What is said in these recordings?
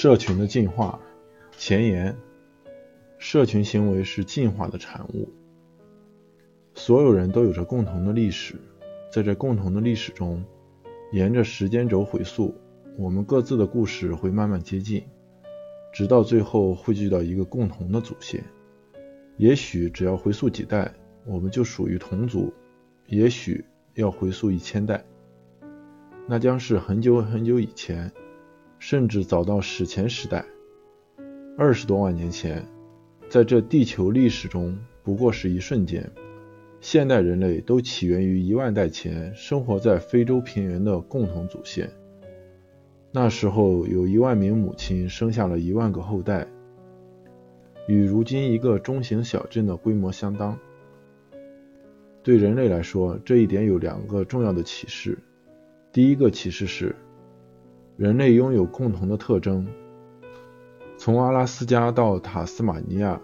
社群的进化前言：社群行为是进化的产物。所有人都有着共同的历史，在这共同的历史中，沿着时间轴回溯，我们各自的故事会慢慢接近，直到最后汇聚到一个共同的祖先。也许只要回溯几代，我们就属于同族；也许要回溯一千代，那将是很久很久以前。甚至早到史前时代，二十多万年前，在这地球历史中不过是一瞬间。现代人类都起源于一万代前生活在非洲平原的共同祖先。那时候有一万名母亲生下了一万个后代，与如今一个中型小镇的规模相当。对人类来说，这一点有两个重要的启示。第一个启示是。人类拥有共同的特征，从阿拉斯加到塔斯马尼亚，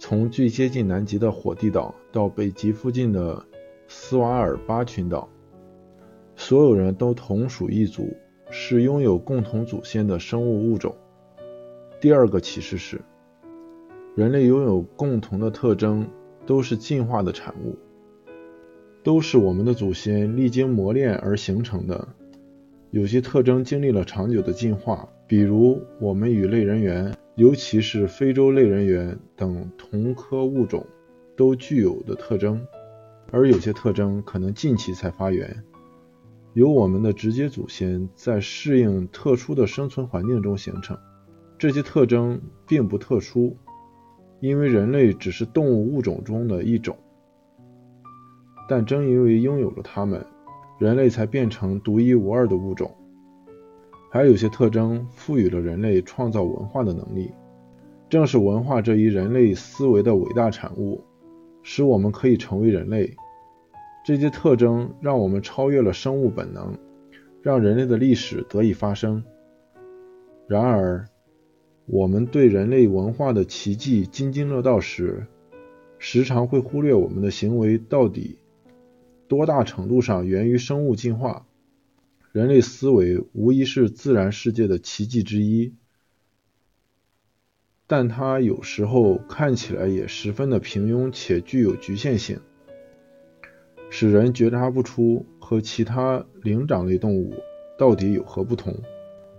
从最接近南极的火地岛到北极附近的斯瓦尔巴群岛，所有人都同属一族，是拥有共同祖先的生物物种。第二个启示是，人类拥有共同的特征，都是进化的产物，都是我们的祖先历经磨练而形成的。有些特征经历了长久的进化，比如我们与类人猿，尤其是非洲类人猿等同科物种都具有的特征；而有些特征可能近期才发源，由我们的直接祖先在适应特殊的生存环境中形成。这些特征并不特殊，因为人类只是动物物种中的一种，但正因为拥有了它们。人类才变成独一无二的物种，还有些特征赋予了人类创造文化的能力。正是文化这一人类思维的伟大产物，使我们可以成为人类。这些特征让我们超越了生物本能，让人类的历史得以发生。然而，我们对人类文化的奇迹津津乐道时，时常会忽略我们的行为到底。多大程度上源于生物进化？人类思维无疑是自然世界的奇迹之一，但它有时候看起来也十分的平庸且具有局限性，使人觉察不出和其他灵长类动物到底有何不同。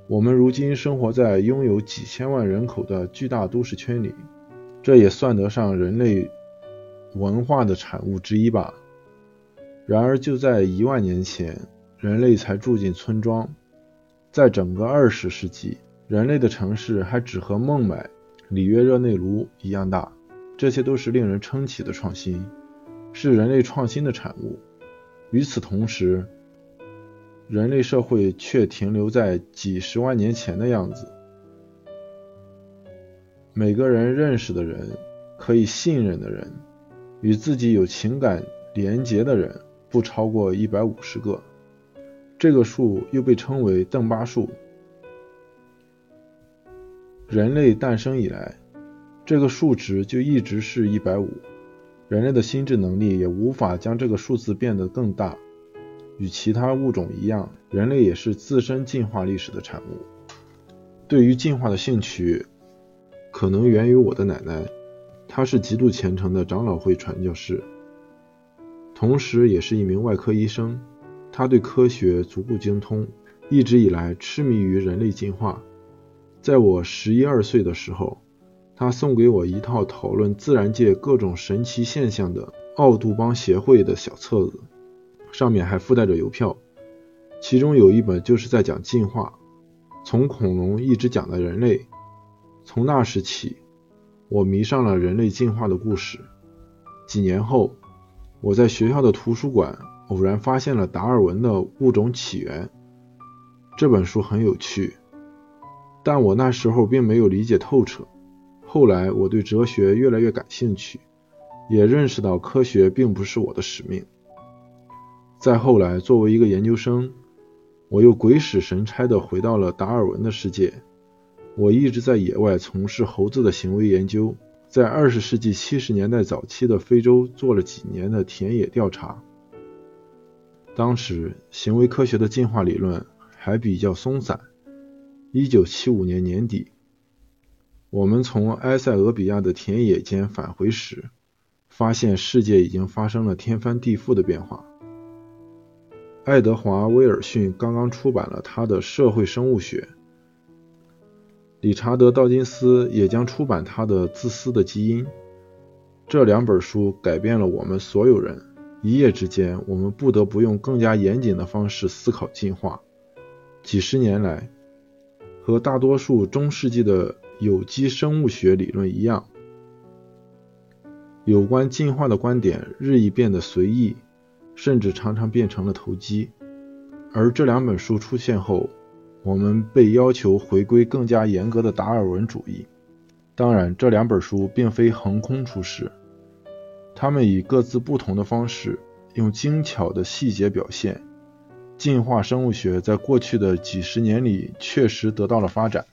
我们如今生活在拥有几千万人口的巨大都市圈里，这也算得上人类文化的产物之一吧。然而，就在一万年前，人类才住进村庄。在整个二十世纪，人类的城市还只和孟买、里约热内卢一样大。这些都是令人称奇的创新，是人类创新的产物。与此同时，人类社会却停留在几十万年前的样子。每个人认识的人，可以信任的人，与自己有情感连结的人。不超过一百五十个，这个数又被称为邓巴数。人类诞生以来，这个数值就一直是一百五。人类的心智能力也无法将这个数字变得更大。与其他物种一样，人类也是自身进化历史的产物。对于进化的兴趣，可能源于我的奶奶，她是极度虔诚的长老会传教士。同时，也是一名外科医生，他对科学足够精通，一直以来痴迷于人类进化。在我十一二岁的时候，他送给我一套讨论自然界各种神奇现象的奥杜邦协会的小册子，上面还附带着邮票，其中有一本就是在讲进化，从恐龙一直讲到人类。从那时起，我迷上了人类进化的故事。几年后。我在学校的图书馆偶然发现了达尔文的《物种起源》这本书，很有趣，但我那时候并没有理解透彻。后来我对哲学越来越感兴趣，也认识到科学并不是我的使命。再后来，作为一个研究生，我又鬼使神差地回到了达尔文的世界。我一直在野外从事猴子的行为研究。在二十世纪七十年代早期的非洲做了几年的田野调查，当时行为科学的进化理论还比较松散，1975年年底，我们从埃塞俄比亚的田野间返回时，发现世界已经发生了天翻地覆的变化。爱德华·威尔逊刚刚出版了他的《社会生物学》，理查德·道金斯也将出版他的《自私的基因》。这两本书改变了我们所有人。一夜之间，我们不得不用更加严谨的方式思考进化。几十年来，和大多数中世纪的有机生物学理论一样，有关进化的观点日益变得随意。甚至常常变成了投机，而这两本书出现后，我们被要求回归更加严格的达尔文主义。当然，这两本书并非横空出世，他们以各自不同的方式，用精巧的细节表现进化生物学在过去的几十年里确实得到了发展。